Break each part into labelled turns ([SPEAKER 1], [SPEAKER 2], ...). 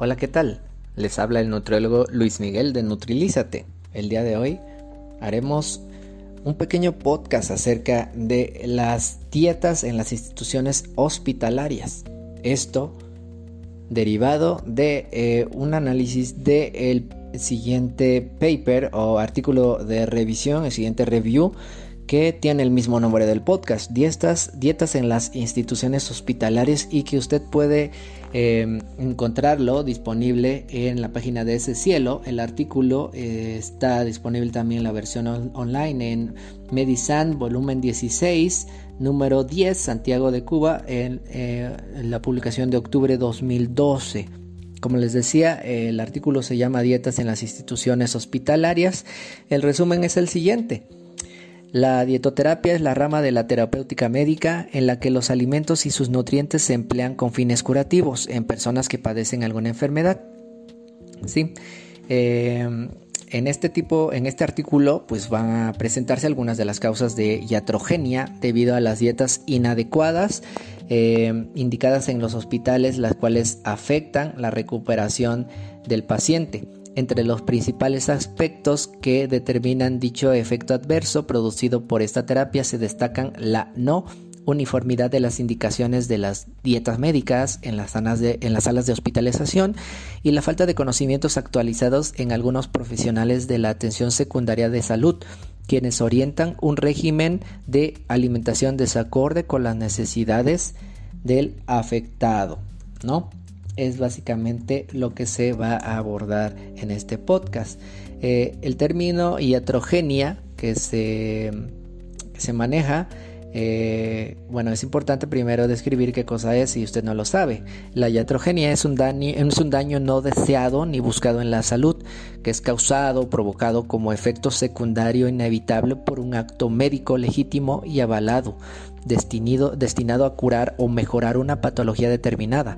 [SPEAKER 1] Hola, ¿qué tal? Les habla el nutriólogo Luis Miguel de Nutrilízate. El día de hoy haremos un pequeño podcast acerca de las dietas en las instituciones hospitalarias. Esto derivado de eh, un análisis del siguiente paper o artículo de revisión, el siguiente review que tiene el mismo nombre del podcast, dietas, dietas en las instituciones hospitalarias y que usted puede em, encontrarlo disponible en la página de ese cielo. El artículo eh, está disponible también en la versión online en Medisan, volumen 16, número 10, Santiago de Cuba, en, eh, en la publicación de octubre 2012. Como les decía, el artículo se llama Dietas en las instituciones hospitalarias. El resumen es el siguiente. La dietoterapia es la rama de la terapéutica médica en la que los alimentos y sus nutrientes se emplean con fines curativos en personas que padecen alguna enfermedad. Sí. Em, en este tipo, en este artículo, pues van a presentarse algunas de las causas de iatrogenia debido a las dietas inadecuadas em, indicadas en los hospitales, las cuales afectan la recuperación del paciente. Entre los principales aspectos que determinan dicho efecto adverso producido por esta terapia se destacan la no uniformidad de las indicaciones de las dietas médicas en las, salas de, en las salas de hospitalización y la falta de conocimientos actualizados en algunos profesionales de la atención secundaria de salud, quienes orientan un régimen de alimentación desacorde con las necesidades del afectado, ¿no? Es básicamente lo que se va a abordar en este podcast. Eh, el término iatrogenia que se, se maneja eh, bueno, es importante primero describir qué cosa es si usted no lo sabe. La iatrogenia es un, daño, es un daño no deseado ni buscado en la salud, que es causado o provocado como efecto secundario inevitable por un acto médico legítimo y avalado, destinado, destinado a curar o mejorar una patología determinada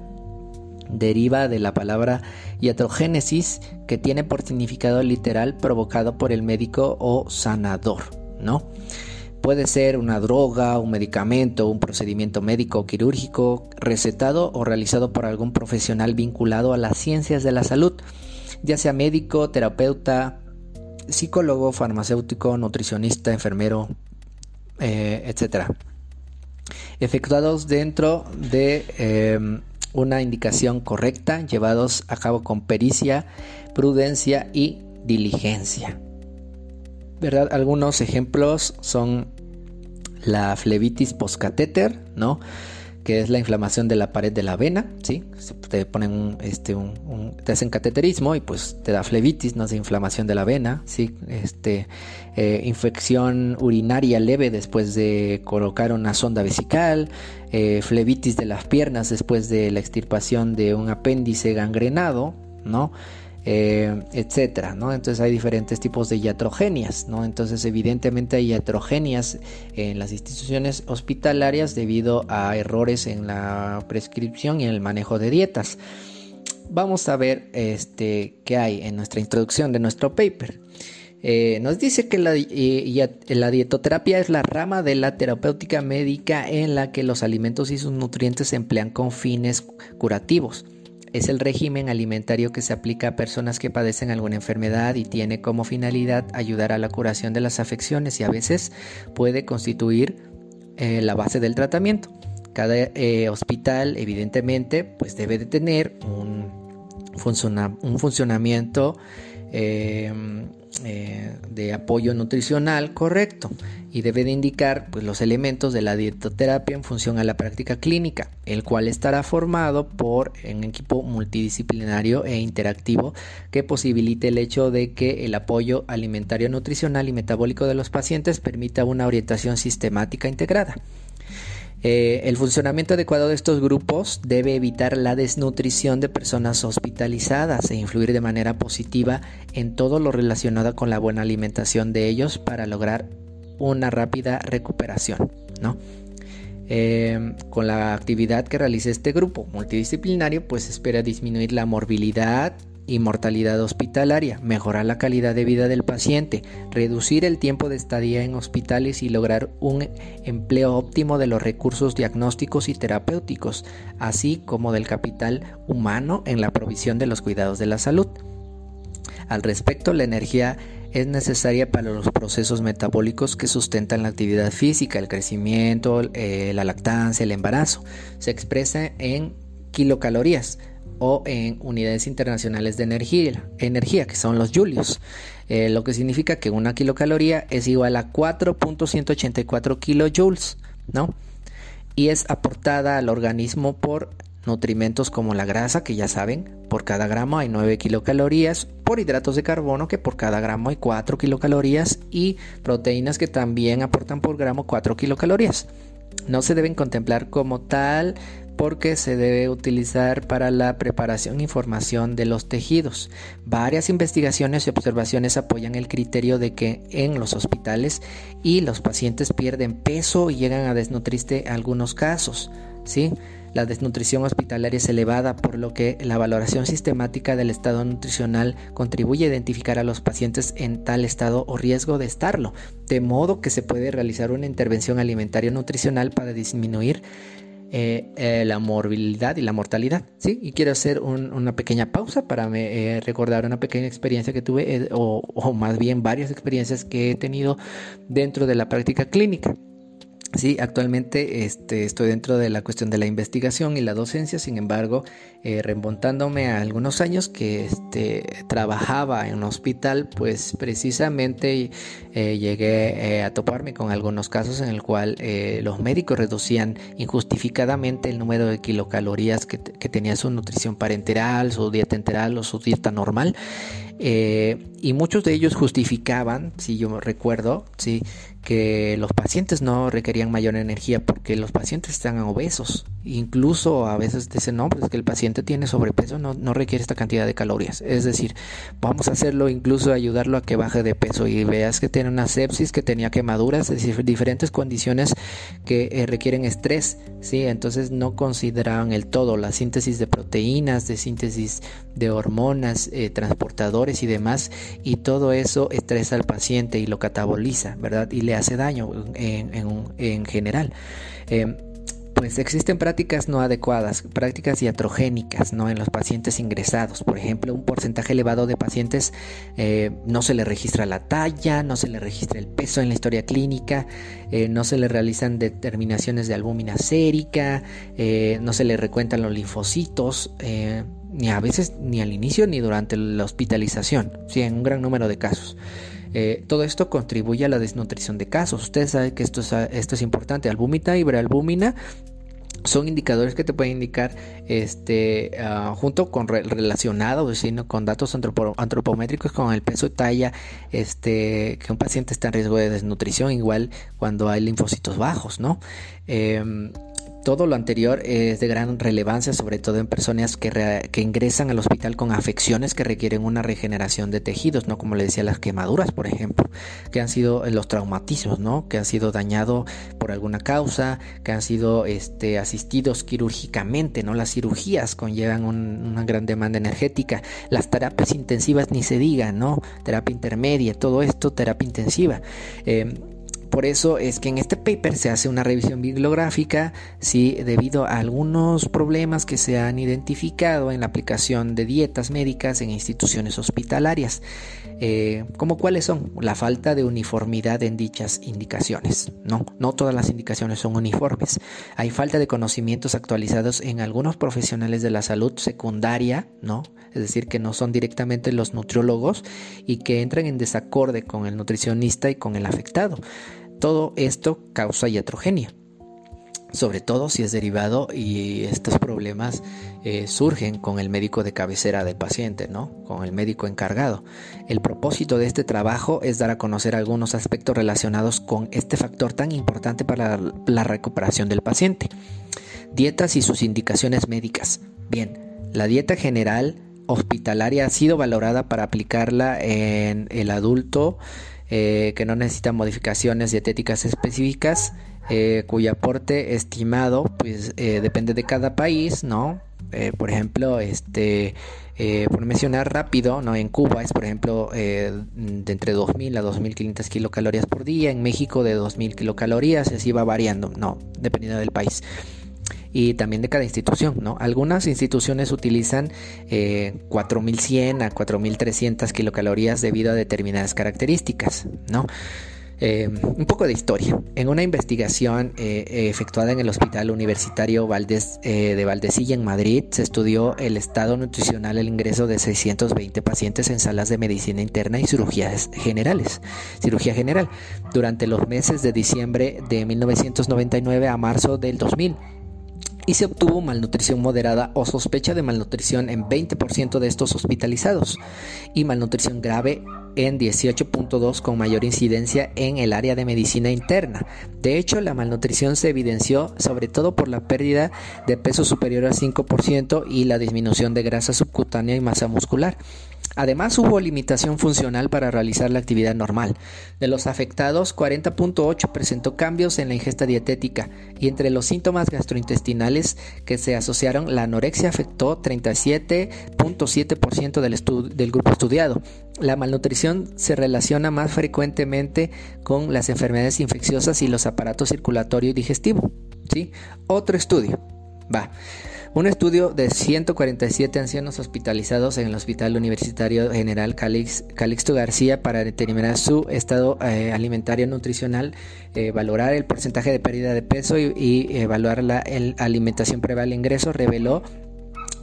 [SPEAKER 1] deriva de la palabra iatrogénesis que tiene por significado literal provocado por el médico o sanador, ¿no? Puede ser una droga, un medicamento, un procedimiento médico o quirúrgico recetado o realizado por algún profesional vinculado a las ciencias de la salud, ya sea médico, terapeuta, psicólogo, farmacéutico, nutricionista, enfermero, eh, etc. Efectuados dentro de em, una indicación correcta, llevados a cabo con pericia, prudencia y diligencia. ¿Verdad? Algunos ejemplos son la flebitis postcatéter, ¿no? Que es la inflamación de la pared de la vena, ¿sí? Te ponen este, un, te hacen cateterismo y pues te da flebitis, no es inflamación de la vena, ¿sí? Este, eh, infección urinaria leve después de colocar una sonda vesical, eh, flebitis de las piernas después de la extirpación de un apéndice gangrenado, ¿no? Eh, etcétera, ¿no? Entonces hay diferentes tipos de iatrogenias, ¿no? Entonces evidentemente hay iatrogenias en las instituciones hospitalarias debido a errores en la prescripción y en el manejo de dietas. Vamos a ver este, qué hay en nuestra introducción de nuestro paper. Eh, nos dice que la, la, dietoterapia es la rama de la terapéutica médica en la que los alimentos y sus nutrientes se emplean con fines curativos es el régimen alimentario que se aplica a personas que padecen alguna enfermedad y tiene como finalidad ayudar a la curación de las afecciones y a veces puede constituir eh, la base del tratamiento. Cada eh, hospital evidentemente pues debe de tener un, un funcionamiento eh, eh, de apoyo nutricional correcto y debe de indicar pues, los elementos de la dietoterapia en función a la práctica clínica, el cual estará formado por un equipo multidisciplinario e interactivo que posibilite el hecho de que el apoyo alimentario, nutricional y metabólico de los pacientes permita una orientación sistemática integrada. Eh, el funcionamiento adecuado de estos grupos debe evitar la desnutrición de personas hospitalizadas e influir de manera positiva en todo lo relacionado con la buena alimentación de ellos para lograr una rápida recuperación. Eh, con la actividad que realice este grupo multidisciplinario, pues espera disminuir la morbilidad y mortalidad hospitalaria, mejorar la calidad de vida del paciente, reducir el tiempo de estadía en hospitales y lograr un empleo óptimo de los recursos diagnósticos y terapéuticos, así como del capital humano en la provisión de los cuidados de la salud. Al respecto, la energía es necesaria para los procesos metabólicos que sustentan la actividad física, el crecimiento, eh, la lactancia, el embarazo. Se expresa en kilocalorías o en unidades internacionales de energía, energía que son los julios, eh, lo que significa que una kilocaloría es igual a 4.184 kilojoules, ¿no? Y es aportada al organismo por nutrimentos como la grasa, que ya saben, por cada gramo hay 9 kilocalorías, por hidratos de carbono, que por cada gramo hay 4 kilocalorías, y proteínas que también aportan por gramo 4 kilocalorías. No se deben contemplar como tal porque se debe utilizar para la preparación y formación de los tejidos. Varias investigaciones y observaciones apoyan el criterio de que en los hospitales y los pacientes pierden peso y llegan a desnutrirse en algunos casos. ¿sí? La desnutrición hospitalaria es elevada, por lo que la valoración sistemática del estado nutricional contribuye a identificar a los pacientes en tal estado o riesgo de estarlo, de modo que se puede realizar una intervención alimentaria nutricional para disminuir eh, eh, la morbilidad y la mortalidad. ¿sí? Y quiero hacer una pequeña pausa para me, eh, recordar una pequeña experiencia que tuve, o, o más bien varias experiencias que he tenido dentro de la práctica clínica. Sí, actualmente este, estoy dentro de la cuestión de la investigación y la docencia, sin embargo, eh, remontándome a algunos años que este, trabajaba en un hospital, pues precisamente eh, llegué eh, a toparme con algunos casos en el cual los médicos reducían injustificadamente el número de kilocalorías que, que tenía su nutrición parenteral, su dieta enteral o su dieta normal. y muchos de ellos justificaban, si yo recuerdo, sí, que los pacientes no requerían mayor energía porque los pacientes están obesos. Incluso a veces dicen, no, pues que el paciente tiene sobrepeso, no, no requiere esta cantidad de calorías. Es decir, vamos a hacerlo, incluso ayudarlo a que baje de peso y veas que tiene una sepsis, que tenía quemaduras, es decir, diferentes condiciones que eh, requieren estrés, ¿sí? Entonces no consideraban el todo, la síntesis de proteínas, de síntesis de hormonas, eh, transportadores y demás, y todo eso estresa al paciente y lo cataboliza, ¿verdad? Hace daño en, en, en general. Eh, pues existen prácticas no adecuadas, prácticas iatrogénicas ¿no? en los pacientes ingresados. Por ejemplo, un porcentaje elevado de pacientes eh, no se le registra la talla, no se le registra el peso en la historia clínica, eh, no se le realizan determinaciones de albúmina sérica, no se le recuentan los linfocitos, ni a veces ni al inicio ni durante la hospitalización, sí, en un gran número de casos. Todo esto contribuye a la desnutrición de casos. Ustedes saben que esto es, importante. Albúmina y brealbúmina son indicadores que te pueden indicar este uh, junto con re relacionados con datos antropométricos con el peso y talla este que un paciente está en riesgo de desnutrición igual cuando hay linfocitos bajos no eh, todo lo anterior es de gran relevancia, sobre todo en personas que, que, ingresan al hospital con afecciones que requieren una regeneración de tejidos, ¿no? Como le decía, las quemaduras, por ejemplo, que han sido los traumatismos, ¿no? Que han sido dañados por alguna causa, que han sido este, asistidos quirúrgicamente, ¿no? Las cirugías conllevan una gran demanda energética, las terapias intensivas ni se diga, ¿no? Terapia intermedia, todo esto, terapia intensiva. Eh, por eso es que en este paper se hace una revisión bibliográfica, ¿sí? debido a algunos problemas que se han identificado en la aplicación de dietas médicas en instituciones hospitalarias, eh, como cuáles son la falta de uniformidad en dichas indicaciones. No, no todas las indicaciones son uniformes. Hay falta de conocimientos actualizados en algunos profesionales de la salud secundaria, ¿no? es decir, que no son directamente los nutriólogos y que entran en desacorde con el nutricionista y con el afectado. Todo esto causa iatrogenia, sobre todo si es derivado y estos problemas eh, surgen con el médico de cabecera del paciente, ¿no? Con el médico encargado. El propósito de este trabajo es dar a conocer algunos aspectos relacionados con este factor tan importante para la recuperación del paciente. Dietas y sus indicaciones médicas. Bien, la dieta general hospitalaria ha sido valorada para aplicarla en el adulto eh, que no necesita modificaciones dietéticas específicas, eh, cuyo aporte estimado pues eh, depende de cada país, ¿no? Eh, por ejemplo, este, por mencionar rápido, ¿no? en Cuba es por ejemplo de entre 2.000 a 2.500 kilocalorías por día, en México de 2.000 kilocalorías, así va variando, no, dependiendo del país y también de cada institución, ¿no? Algunas instituciones utilizan 4.100 a 4.300 kilocalorías debido a determinadas características, ¿no? Eh, un poco de historia. En una investigación eh, efectuada en el Hospital Universitario eh, de Valdesilla en Madrid, se estudió el estado nutricional, el ingreso de 620 pacientes en salas de medicina interna y cirugías generales, cirugía general, durante los meses de diciembre de 1999 a marzo del 2000 y se obtuvo malnutrición moderada o sospecha de malnutrición en 20% de estos hospitalizados y malnutrición grave en 18.2 con mayor incidencia en el área de medicina interna. De hecho, la malnutrición se evidenció sobre todo por la pérdida de peso superior al 5% y la disminución de grasa subcutánea y masa muscular. Además, hubo limitación funcional para realizar la actividad normal. De los afectados, 40.8 presentó cambios en la ingesta dietética y entre los síntomas gastrointestinales que se asociaron, la anorexia afectó 37.7% del, grupo estudiado. La malnutrición se relaciona más frecuentemente con las enfermedades infecciosas y los aparatos circulatorio y digestivo. ¿sí? Otro estudio. Va. Un estudio de 147 ancianos hospitalizados en el Hospital Universitario General Calixto García para determinar su estado eh, alimentario nutricional, eh, valorar el porcentaje de pérdida de peso y, evaluar la alimentación previa al ingreso reveló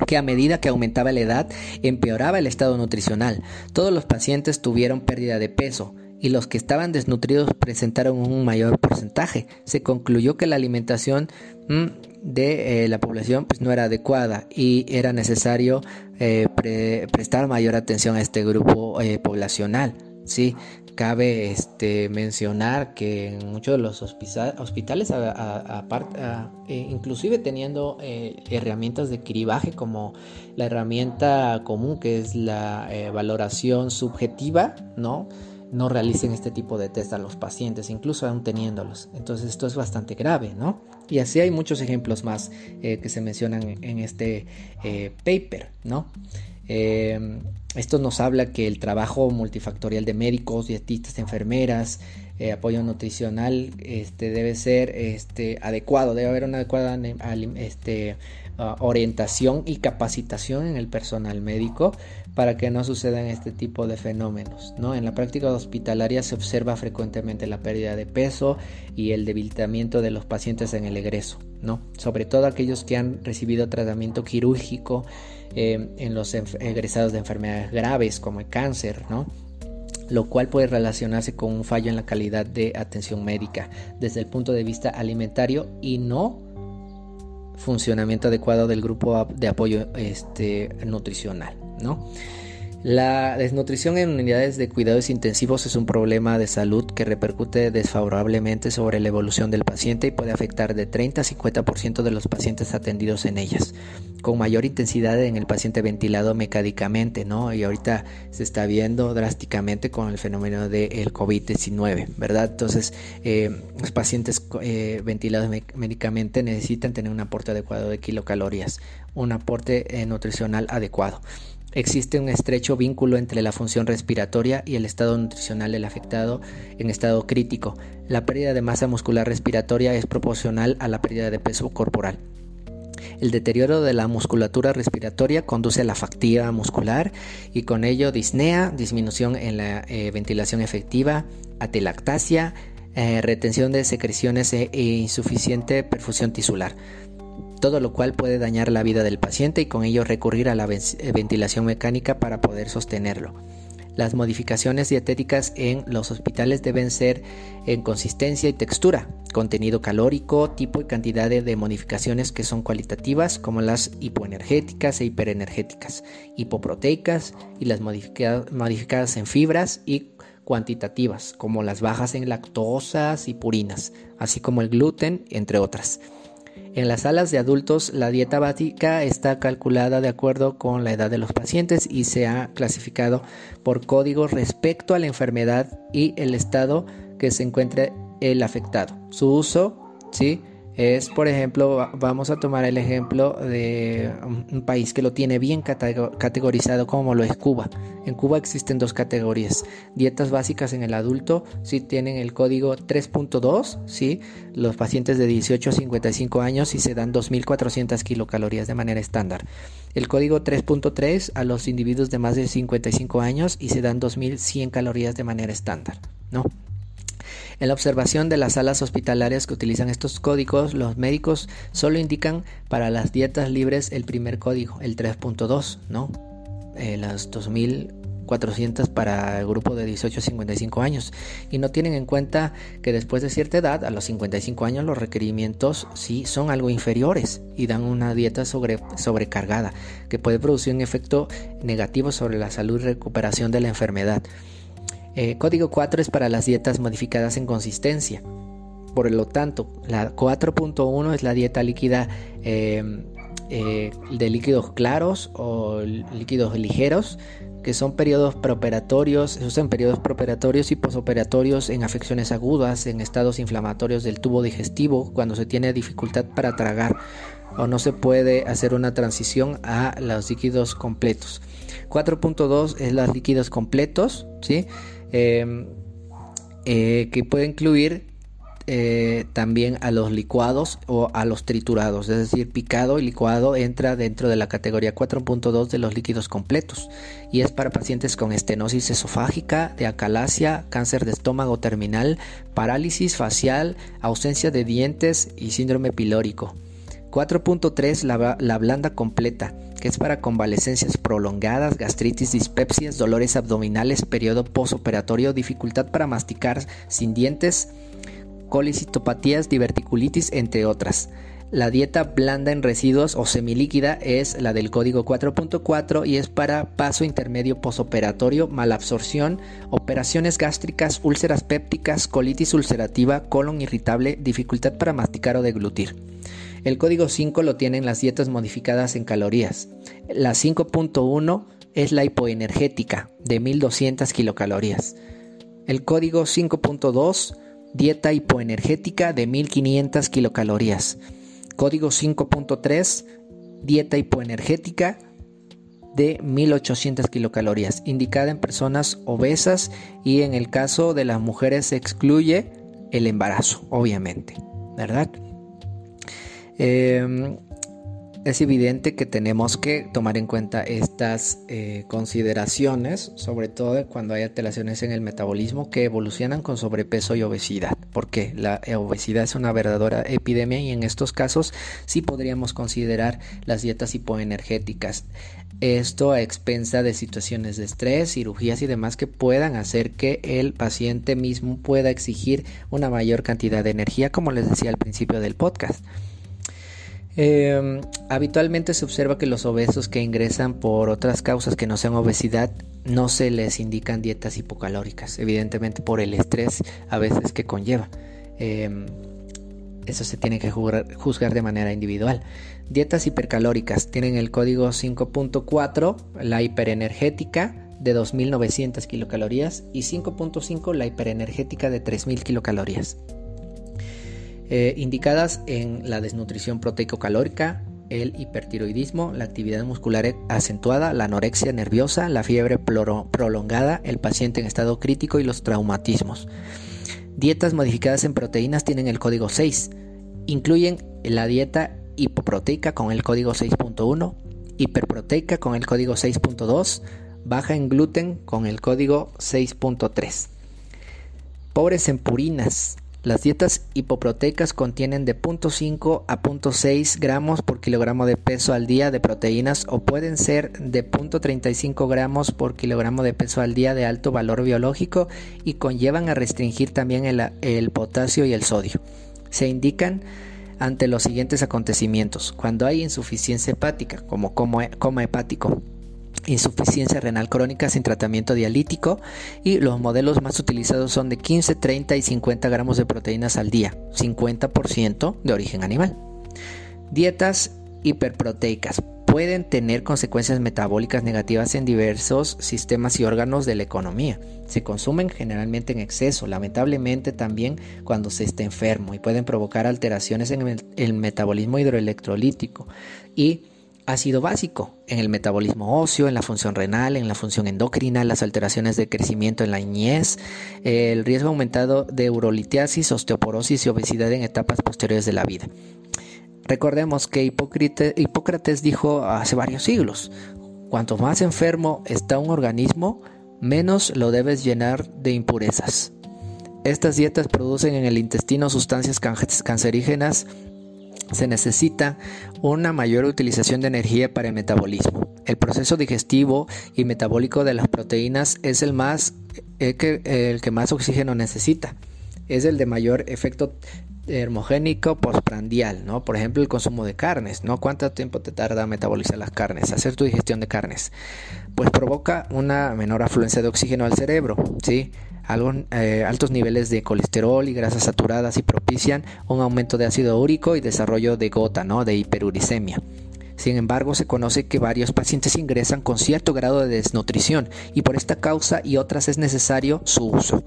[SPEAKER 1] que a medida que aumentaba la edad empeoraba el estado nutricional. Todos los pacientes tuvieron pérdida de peso y los que estaban desnutridos presentaron un mayor porcentaje. Se concluyó que la alimentación mm, de eh, la población pues no era adecuada y era necesario eh, prestar mayor atención a este grupo eh, poblacional. Sí, cabe este, mencionar que en muchos de los hospitales, inclusive teniendo herramientas de cribaje como la herramienta común que es la valoración subjetiva, ¿no? No realicen este tipo de test a los pacientes, incluso aún teniéndolos. Entonces esto es bastante grave, ¿no? Y así hay muchos ejemplos más eh, que se mencionan en este eh, paper, ¿no? Eh, esto nos habla que el trabajo multifactorial de médicos, dietistas, enfermeras, apoyo nutricional, este, debe ser este, adecuado, debe haber una adecuada este, ah, orientación y capacitación en el personal médico para que no sucedan este tipo de fenómenos. ¿no? En la práctica hospitalaria se observa frecuentemente la pérdida de peso y el debilitamiento de los pacientes en el egreso, ¿no? sobre todo aquellos que han recibido tratamiento quirúrgico eh, en los egresados de enfermedades graves como el cáncer, ¿no? lo cual puede relacionarse con un fallo en la calidad de atención médica desde el punto de vista alimentario y no funcionamiento adecuado del grupo de apoyo este, nutricional. ¿No? La desnutrición en unidades de cuidados intensivos es un problema de salud que repercute desfavorablemente sobre la evolución del paciente y puede afectar de 30 a 50% de los pacientes atendidos en ellas, con mayor intensidad en el paciente ventilado mecánicamente, ¿no? Y ahorita se está viendo drásticamente con el fenómeno del COVID-19, ¿verdad? Entonces, eh, los pacientes eh, ventilados médicamente necesitan tener un aporte adecuado de kilocalorías, un aporte eh, nutricional adecuado. Existe un estrecho vínculo entre la función respiratoria y el estado nutricional del afectado en estado crítico. La pérdida de masa muscular respiratoria es proporcional a la pérdida de peso corporal. El deterioro de la musculatura respiratoria conduce a la fatiga muscular y con ello disnea, disminución en la eh, ventilación efectiva, atelactasia, eh, retención de secreciones e insuficiente perfusión tisular todo lo cual puede dañar la vida del paciente y con ello recurrir a la eh, ventilación mecánica para poder sostenerlo. Las modificaciones dietéticas en los hospitales deben ser en consistencia y textura, contenido calórico, tipo y cantidad de, modificaciones que son cualitativas como las hipoenergéticas e hiperenergéticas, hipoproteicas y las modificadas en fibras y cuantitativas como las bajas en lactosas y purinas, así como el gluten, entre otras. En las salas de adultos, la dieta básica está calculada de acuerdo con la edad de los pacientes y se ha clasificado por código respecto a la enfermedad y el estado que se encuentre el afectado. Su uso, ¿sí? Es, por ejemplo, vamos a tomar el ejemplo de un país que lo tiene bien categorizado como lo es Cuba. En Cuba existen dos categorías. Dietas básicas en el adulto, si tienen el código 3.2, ¿sí? los pacientes de 18 a 55 años y se dan 2.400 kilocalorías de manera estándar. El código 3.3 a los individuos de más de 55 años y se dan 2.100 calorías de manera estándar. ¿no? En la observación de las salas hospitalarias que utilizan estos códigos, los médicos solo indican para las dietas libres el primer código, el 3.2, ¿no? Eh, las 2400 para el grupo de 18 a 55 años y no tienen en cuenta que después de cierta edad, a los 55 años, los requerimientos sí son algo inferiores y dan una dieta sobre, sobrecargada que puede producir un efecto negativo sobre la salud y recuperación de la enfermedad. Eh, código 4 es para las dietas modificadas en consistencia. Por lo tanto, la 4.1 es la dieta líquida em, eh, de líquidos claros o líquidos ligeros, que son periodos preoperatorios, se usan periodos preoperatorios y posoperatorios en afecciones agudas, en estados inflamatorios del tubo digestivo, cuando se tiene dificultad para tragar o no se puede hacer una transición a los líquidos completos. 4.2 es los líquidos completos, ¿sí? Em, eh, que puede incluir eh, también a los licuados o a los triturados, es decir, picado y licuado entra dentro de la categoría 4.2 de los líquidos completos y es para pacientes con estenosis esofágica, de acalasia, cáncer de estómago terminal, parálisis facial, ausencia de dientes y síndrome pilórico. 4.3 la blanda completa que es para convalecencias prolongadas, gastritis, dispepsias, dolores abdominales, periodo posoperatorio, dificultad para masticar sin dientes, colicitopatías, diverticulitis, entre otras. La dieta blanda en residuos o semilíquida es la del código 4.4 y es para paso intermedio posoperatorio, malabsorción, operaciones gástricas, úlceras pépticas, colitis ulcerativa, colon irritable, dificultad para masticar o deglutir. El código 5 lo tienen las dietas modificadas en calorías. La 5.1 es la hipoenergética de 1200 kilocalorías. El código 5.2 dieta hipoenergética de 1500 kilocalorías. Código 5.3 dieta hipoenergética de 1800 kilocalorías, indicada en personas obesas y en el caso de las mujeres se excluye el embarazo, obviamente, ¿verdad? Em, es evidente que tenemos que tomar en cuenta estas eh, consideraciones, sobre todo cuando hay alteraciones en el metabolismo que evolucionan con sobrepeso y obesidad, porque la obesidad es una verdadera epidemia y en estos casos sí podríamos considerar las dietas hipoenergéticas. Esto a expensa de situaciones de estrés, cirugías y demás que puedan hacer que el paciente mismo pueda exigir una mayor cantidad de energía, como les decía al principio del podcast. Em, habitualmente se observa que los obesos que ingresan por otras causas que no sean obesidad no se les indican dietas hipocalóricas, evidentemente por el estrés a veces que conlleva. Em, eso se tiene que juzgar de manera individual. Dietas hipercalóricas tienen el código 5.4, la hiperenergética de 2.900 kilocalorías y 5.5 la hiperenergética de 3.000 kilocalorías. Eh, indicadas en la desnutrición proteico-calórica, el hipertiroidismo, la actividad muscular acentuada, la anorexia nerviosa, la fiebre prolongada, el paciente en estado crítico y los traumatismos. Dietas modificadas en proteínas tienen el código 6. Incluyen la dieta hipoproteica con el código 6.1, hiperproteica con el código 6.2, baja en gluten con el código 6.3. Pobres en purinas, las dietas hipoproteicas contienen de 0.5 a 0.6 gramos por kilogramo de peso al día de proteínas o pueden ser de 0.35 gramos por kilogramo de peso al día de alto valor biológico y conllevan a restringir también el, el potasio y el sodio. Se indican ante los siguientes acontecimientos. Cuando hay insuficiencia hepática, como coma hepático, insuficiencia renal crónica sin tratamiento dialítico y los modelos más utilizados son de 15, 30 y 50 gramos de proteínas al día, 50% de origen animal. Dietas hiperproteicas. pueden tener consecuencias metabólicas negativas en diversos sistemas y órganos de la economía. Se consumen generalmente en exceso, lamentablemente también cuando se está enfermo y pueden provocar alteraciones en el, metabolismo hidroelectrolítico y ácido básico en el metabolismo óseo, en la función renal, en la función endocrina, las alteraciones de crecimiento en la niñez, el riesgo aumentado de urolitiasis, osteoporosis y obesidad en etapas posteriores de la vida. Recordemos que Hipócrates dijo hace varios siglos, cuanto más enfermo está un organismo, menos lo debes llenar de impurezas. Estas dietas producen en el intestino sustancias cancerígenas. Se necesita una mayor utilización de energía para el metabolismo. El proceso digestivo y metabólico de las proteínas es el, más, el que, el que más oxígeno necesita. Es el de mayor efecto termogénico postprandial, ¿no? Por ejemplo, el consumo de carnes, ¿no? ¿Cuánto tiempo te tarda metabolizar las carnes, hacer tu digestión de carnes? Pues provoca una menor afluencia de oxígeno al cerebro, ¿sí? Algo, eh, altos niveles de colesterol y grasas saturadas y propician un aumento de ácido úrico y desarrollo de gota, ¿no? De hiperuricemia. Sin embargo, se conoce que varios pacientes ingresan con cierto grado de desnutrición y por esta causa y otras es necesario su uso.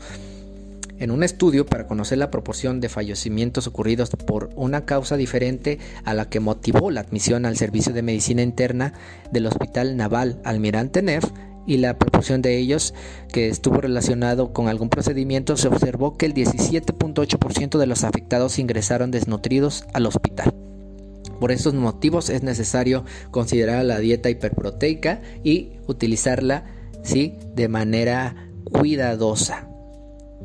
[SPEAKER 1] En un estudio para conocer la proporción de fallecimientos ocurridos por una causa diferente a la que motivó la admisión al servicio de medicina interna del Hospital Naval Almirante Neff y la proporción de ellos que estuvo relacionado con algún procedimiento, se observó que el 17.8% de los afectados ingresaron desnutridos al hospital. Por estos motivos es necesario considerar la dieta hiperproteica y utilizarla ¿sí? de manera cuidadosa.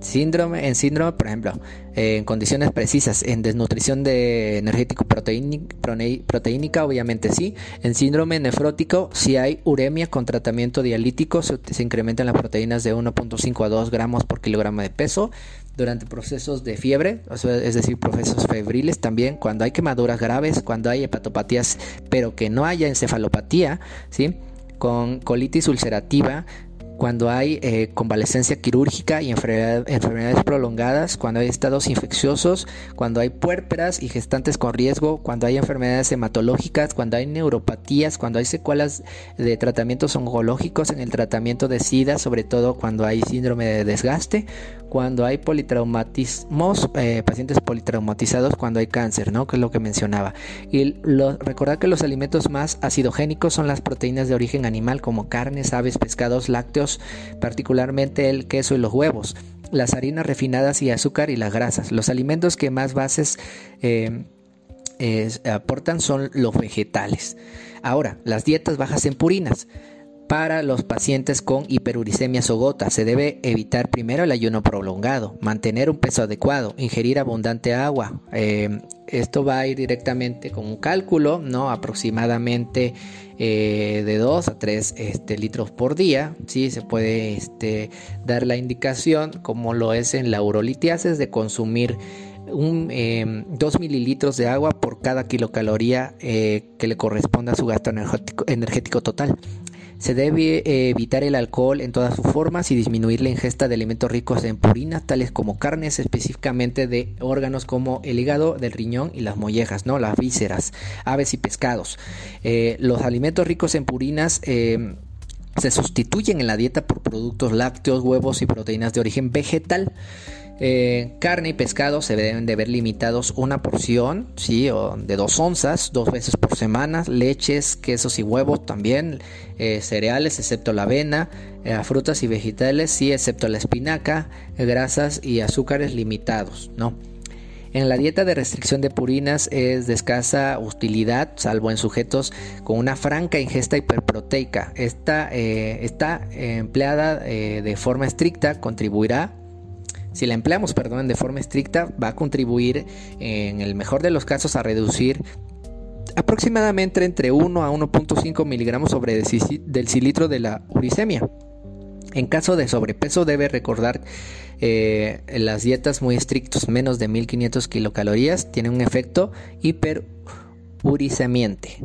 [SPEAKER 1] Síndrome, en síndrome, por ejemplo, en condiciones precisas, en desnutrición de energético proteínica, obviamente sí. En síndrome nefrótico, si hay uremia con tratamiento dialítico, se, incrementan las proteínas de 1.5 a 2 gramos por kilogramo de peso. Durante procesos de fiebre, es decir, procesos febriles, también cuando hay quemaduras graves, cuando hay hepatopatías, pero que no haya encefalopatía, ¿sí? con colitis ulcerativa, cuando hay eh, convalescencia quirúrgica y enfermedades prolongadas, cuando hay estados infecciosos, cuando hay puérperas y gestantes con riesgo, cuando hay enfermedades hematológicas, cuando hay neuropatías, cuando hay secuelas de tratamientos oncológicos en el tratamiento de SIDA, sobre todo cuando hay síndrome de desgaste, cuando hay politraumatismos, eh, pacientes politraumatizados, cuando hay cáncer, ¿no? Que es lo que mencionaba. Y recordar que los alimentos más acidogénicos son las proteínas de origen animal como carnes, aves, pescados, lácteos, particularmente el queso y los huevos, las harinas refinadas y azúcar y las grasas. Los alimentos que más bases eh, aportan son los vegetales. Ahora, las dietas bajas en purinas. Para los pacientes con hiperuricemia o gota se debe evitar primero el ayuno prolongado, mantener un peso adecuado, ingerir abundante agua. Eh, esto va a ir directamente con un cálculo, ¿no? Aproximadamente eh, de 2 a 3 este, litros por día. Sí, se puede este, dar la indicación, como lo es en la urolitiasis, de consumir un, 2 em, mililitros de agua por cada kilocaloría eh, que le corresponda a su gasto energético total. Se debe eh, evitar el alcohol en todas sus formas y disminuir la ingesta de alimentos ricos en purinas, tales como carnes, específicamente de órganos como el hígado, del riñón y las mollejas, ¿no? las vísceras, aves y pescados. Eh, los alimentos ricos en purinas eh, se sustituyen en la dieta por productos lácteos, huevos y proteínas de origen vegetal. Eh, carne y pescado se deben de ver limitados una porción, sí, o de dos onzas, dos veces por semana. Leches, quesos y huevos también. Eh, cereales, excepto la avena. Eh, frutas y vegetales, sí, excepto la espinaca. grasas y azúcares limitados, ¿no? En la dieta de restricción de purinas es de escasa utilidad, salvo en sujetos con una franca ingesta hiperproteica. Esta está empleada de forma estricta, contribuirá si la empleamos, perdón, de forma estricta, va a contribuir en el mejor de los casos a reducir aproximadamente entre 1 a 1.5 miligramos sobre del cilitro de la uricemia. En caso de sobrepeso debe recordar eh, las dietas muy estrictas, menos de 1500 kilocalorías, tienen un efecto hiperuricemiante.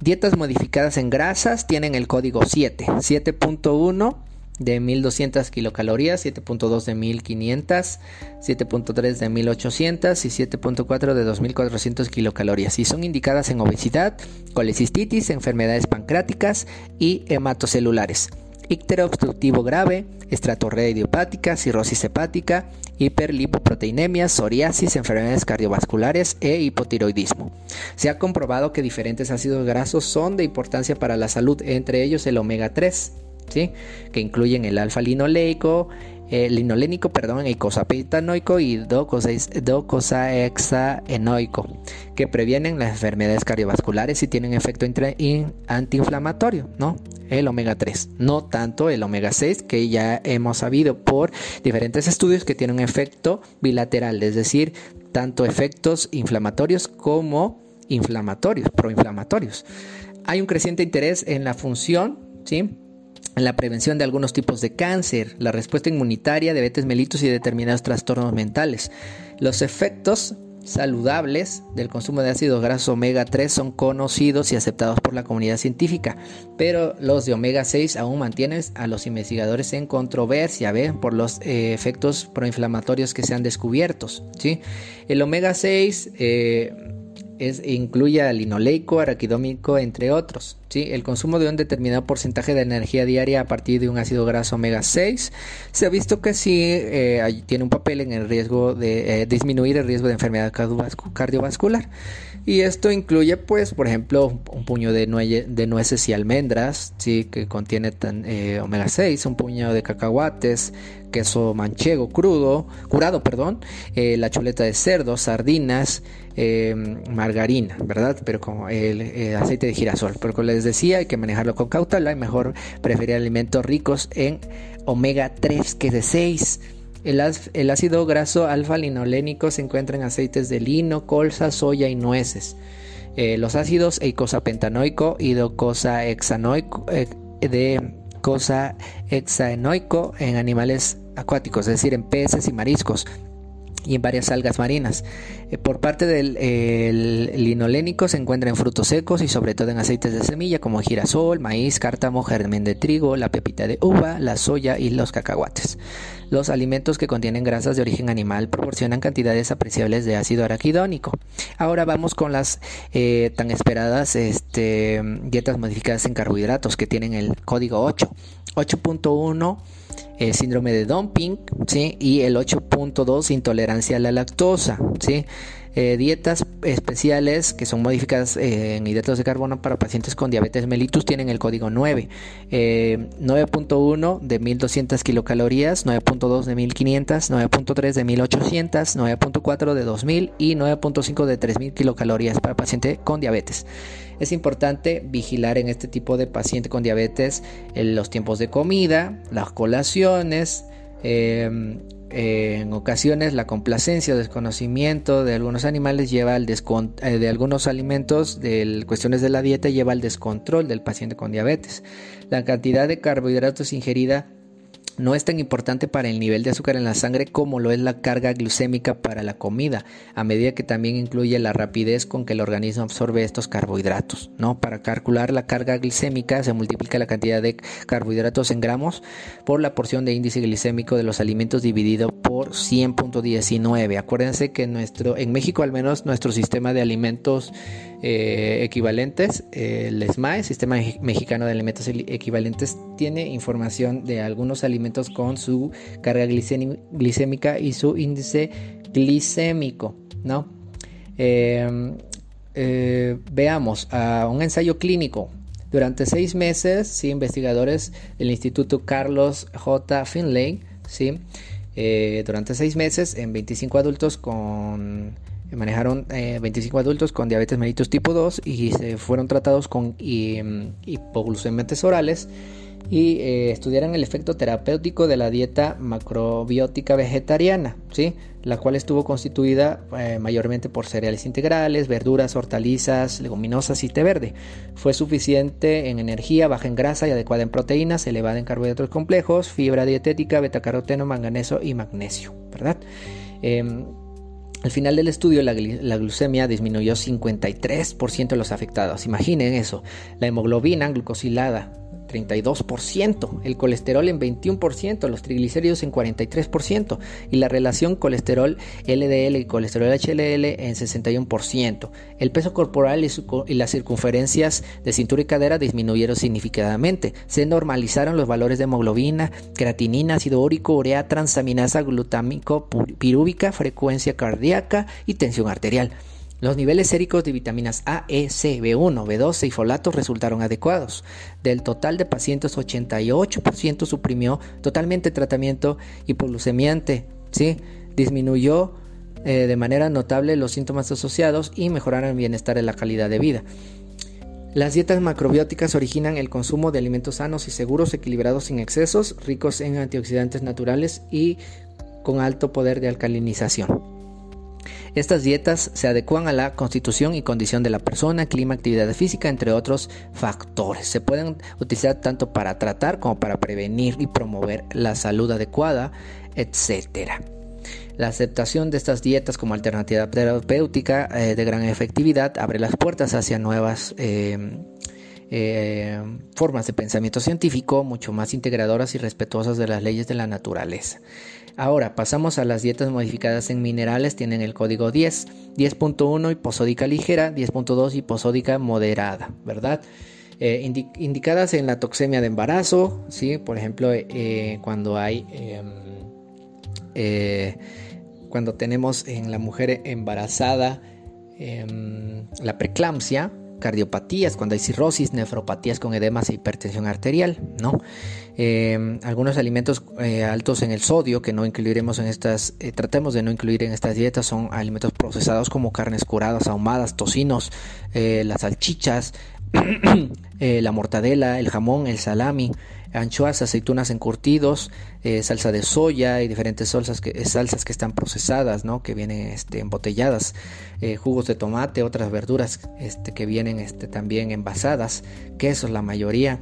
[SPEAKER 1] Dietas modificadas en grasas tienen el código 7, 7.1 de 1200 kilocalorías, 7.2 de 1500, 7.3 de 1800 y 7.4 de 2400 kilocalorías. Y son indicadas en obesidad, colecistitis, enfermedades pancreáticas y hematocelulares. Ictero obstructivo grave, estratorrea idiopática, cirrosis hepática, hiperlipoproteinemia, psoriasis, enfermedades cardiovasculares e hipotiroidismo. Se ha comprobado que diferentes ácidos grasos son de importancia para la salud, entre ellos el omega 3, que incluyen el alfa-linoleico, eh, linolénico, perdón, eicosapetanoico y docosahexaenoico, que previenen las enfermedades cardiovasculares y tienen efecto antiinflamatorio, ¿no? El omega 3, no tanto el omega 6, que ya hemos sabido por diferentes estudios que tienen un efecto bilateral, es decir, tanto efectos inflamatorios como inflamatorios, proinflamatorios. Hay un creciente interés en la función, ¿sí? En la prevención de algunos tipos de cáncer, la respuesta inmunitaria, diabetes mellitus y determinados trastornos mentales. Los efectos saludables del consumo de ácidos grasos omega 3 son conocidos y aceptados por la comunidad científica, pero los de omega 6 aún mantienen a los investigadores en controversia por los eh, efectos proinflamatorios que se han descubierto. ¿sí? El omega 6 es, incluye al linoleico, araquidómico, entre otros. ¿sí? El consumo de un determinado porcentaje de energía diaria a partir de un ácido graso omega 6 se ha visto que sí eh, tiene un papel en el riesgo de eh, disminuir el riesgo de enfermedad cardiovascular. Y esto incluye, pues, por ejemplo, un puño de, nueces y almendras, ¿sí? que contiene eh, omega 6, un puño de cacahuates, queso manchego crudo, curado, perdón, eh, la chuleta de cerdo, sardinas, em, margarina, ¿verdad? Pero como el, eh, aceite de girasol. Pero como les decía, hay que manejarlo con cautela y mejor preferir alimentos ricos en omega 3 que de 6. El, ácido graso alfa-linolénico se encuentra en aceites de lino, colza, soya y nueces. Eh, los ácidos eicosapentanoico y docosahexanoico eh, de en animales acuáticos, es decir, en peces y mariscos y en varias algas marinas. Eh, por parte del linolénico se encuentra en frutos secos y sobre todo en aceites de semilla como girasol, maíz, cártamo, germen de trigo, la pepita de uva, la soya y los cacahuates. Los alimentos que contienen grasas de origen animal proporcionan cantidades apreciables de ácido araquidónico. Ahora vamos con las eh, tan esperadas este, dietas modificadas en carbohidratos que tienen el código 8. 8.1 el síndrome de dumping, ¿sí? Y el 8.2, intolerancia a la lactosa, ¿sí? Eh, dietas especiales que son modificadas eh, en hidratos de carbono para pacientes con diabetes mellitus tienen el código 9. 9.1 eh, de 1200 kilocalorías, 9.2 de 1500, 9.3 de 1800, 9.4 de 2000 y 9.5 de 3000 kilocalorías para paciente con diabetes. Es importante vigilar en este tipo de paciente con diabetes los tiempos de comida, las colaciones, em, en ocasiones la complacencia o desconocimiento de algunos animales lleva al eh, de algunos alimentos, de cuestiones de la dieta lleva al descontrol del paciente con diabetes. La cantidad de carbohidratos ingerida no es tan importante para el nivel de azúcar en la sangre como lo es la carga glucémica para la comida, a medida que también incluye la rapidez con que el organismo absorbe estos carbohidratos. ¿no? Para calcular la carga glicémica se multiplica la cantidad de carbohidratos en gramos por la porción de índice glicémico de los alimentos dividido por 100.19. Acuérdense que nuestro, en México al menos nuestro sistema de alimentos eh, equivalentes, el SMAE, Sistema Mexicano de Alimentos Equivalentes, tiene información de algunos alimentos con su carga glicémica y su índice glicémico, ¿no? Em, eh, veamos a un ensayo clínico. Durante seis meses, investigadores del Instituto Carlos J. Finlay, ¿sí? Eh, durante seis meses en 25 adultos con manejaron 25 eh, adultos con diabetes mellitus tipo 2 y se fueron tratados con hipoglucemiantes orales y eh, estudiaron el efecto terapéutico de la dieta macrobiótica vegetariana, ¿sí? la cual estuvo constituida eh, mayormente por cereales integrales, verduras, hortalizas, leguminosas y té verde. Fue suficiente en energía, baja en grasa y adecuada en proteínas, elevada en carbohidratos complejos, fibra dietética, betacaroteno, manganeso y magnesio, ¿verdad? Em, al final del estudio, la, glucemia disminuyó 53% de los afectados. Imaginen eso. La hemoglobina glucosilada 32%, el colesterol en 21%, los triglicéridos en 43% y la relación colesterol LDL y colesterol HLL en 61%. El peso corporal y, las circunferencias de cintura y cadera disminuyeron significativamente. Se normalizaron los valores de hemoglobina, creatinina, ácido úrico, urea, transaminasa, glutámico, pirúvica, frecuencia cardíaca y tensión arterial. Los niveles séricos de vitaminas A, E, C, B1, B12 y folatos resultaron adecuados. Del total de pacientes, 88% suprimió totalmente tratamiento hipoglucemiante. ¿sí? Disminuyó eh, de manera notable los síntomas asociados y mejoraron el bienestar y la calidad de vida. Las dietas macrobióticas originan el consumo de alimentos sanos y seguros, equilibrados sin excesos, ricos en antioxidantes naturales y con alto poder de alcalinización. Estas dietas se adecuan a la constitución y condición de la persona, clima, actividad física, entre otros factores. Se pueden utilizar tanto para tratar como para prevenir y promover la salud adecuada, etc. La aceptación de estas dietas como alternativa terapéutica eh, de gran efectividad abre las puertas hacia nuevas eh, eh, formas de pensamiento científico mucho más integradoras y respetuosas de las leyes de la naturaleza. Ahora pasamos a las dietas modificadas en minerales, tienen el código 10, 10.1 hiposódica ligera, 10.2 hiposódica moderada, ¿verdad? Eh, indicadas en la toxemia de embarazo, ¿sí? por ejemplo, eh, cuando hay, em, cuando tenemos en la mujer embarazada em, la preeclampsia, cardiopatías, cuando hay cirrosis, nefropatías con edemas e hipertensión arterial, ¿no? Eh, algunos alimentos eh, altos en el sodio que no incluiremos en estas, eh, tratemos de no incluir en estas dietas son alimentos procesados como carnes curadas, ahumadas, tocinos, las salchichas, la mortadela, el jamón, el salami, anchoas, aceitunas encurtidos, eh, salsa de soya y diferentes salsas que, salsas que están procesadas, ¿no? que vienen este, embotelladas, eh, jugos de tomate, otras verduras este, que vienen este, también envasadas, quesos la mayoría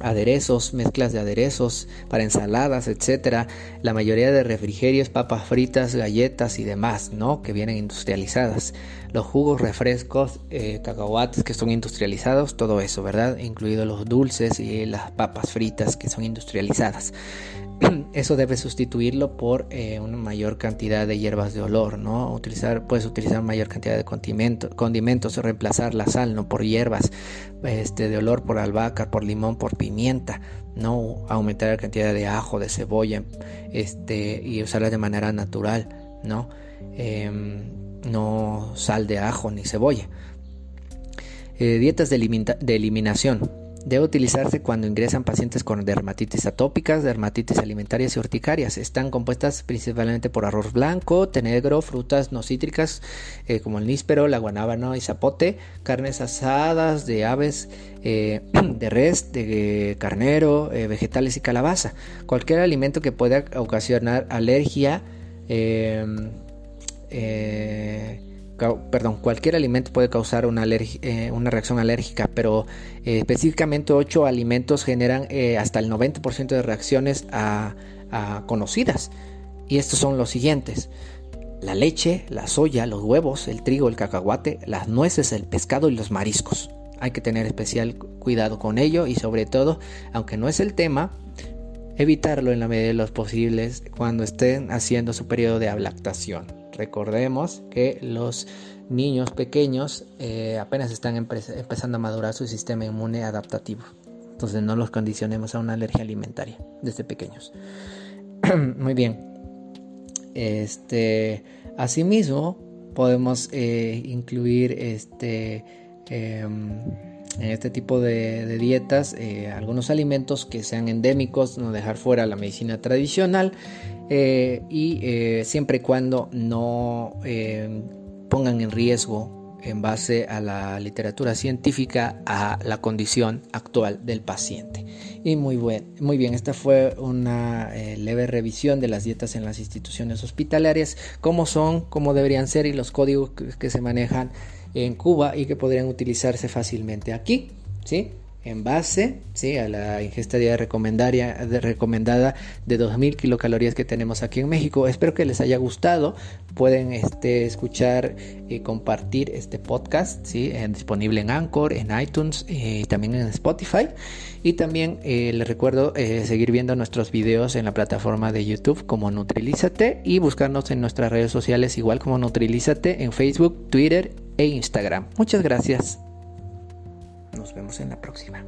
[SPEAKER 1] aderezos, mezclas de aderezos para ensaladas, etcétera, la mayoría de refrigerios, papas fritas, galletas y demás, ¿no? Que vienen industrializadas, los jugos, refrescos, eh, cacahuates que son industrializados, todo eso, ¿verdad? Incluidos los dulces y las papas fritas que son industrializadas. eso debe sustituirlo por eh, una mayor cantidad de hierbas de olor, ¿no? Utilizar, puedes utilizar mayor cantidad de condimentos, reemplazar la sal, ¿no? Por hierbas este, de olor, por albahaca, por limón, por pimienta, ¿no? Aumentar la cantidad de ajo, de cebolla, este, y usarla de manera natural, ¿no? Em, no sal de ajo ni cebolla. Eh, dietas de eliminación Debe utilizarse cuando ingresan pacientes con dermatitis atópicas, dermatitis alimentarias y urticarias. Están compuestas principalmente por arroz blanco, té negro, frutas no cítricas eh, como el níspero, la guanábana y zapote, carnes asadas de aves, eh, de res, de carnero, vegetales y calabaza. Cualquier alimento que pueda ocasionar alergia perdón, cualquier alimento puede causar una, eh, reacción alérgica, pero eh, específicamente 8 alimentos generan eh, hasta el 90% de reacciones conocidas. Y estos son los siguientes. La leche, la soya, los huevos, el trigo, el cacahuate, las nueces, el pescado y los mariscos. Hay que tener especial cuidado con ello y sobre todo, aunque no es el tema, evitarlo en la medida de los posibles cuando estén haciendo su periodo de ablactación. Recordemos que los niños pequeños eh, apenas están empezando a madurar su sistema inmune adaptativo. Entonces no los condicionemos a una alergia alimentaria desde pequeños. Muy bien. Este, asimismo, podemos eh, incluir este, em, en este tipo de, dietas eh, algunos alimentos que sean endémicos, no dejar fuera la medicina tradicional eh, y eh, siempre y cuando no pongan en riesgo en base a la literatura científica a la condición actual del paciente. Y muy, muy bien, esta fue una leve revisión de las dietas en las instituciones hospitalarias, cómo son, cómo deberían ser y los códigos que se manejan en Cuba y que podrían utilizarse fácilmente aquí. ¿sí? en base ¿sí? a la ingesta diaria de recomendada de 2000 kilocalorías que tenemos aquí en México. Espero que les haya gustado. Pueden este, escuchar y compartir este podcast, ¿sí? disponible en Anchor, en iTunes y eh, también en Spotify. Y también eh, les recuerdo eh, seguir viendo nuestros videos en la plataforma de YouTube como Nutrilízate y buscarnos en nuestras redes sociales igual como Nutrilízate en Facebook, Twitter e Instagram. Muchas gracias. Nos vemos en la próxima.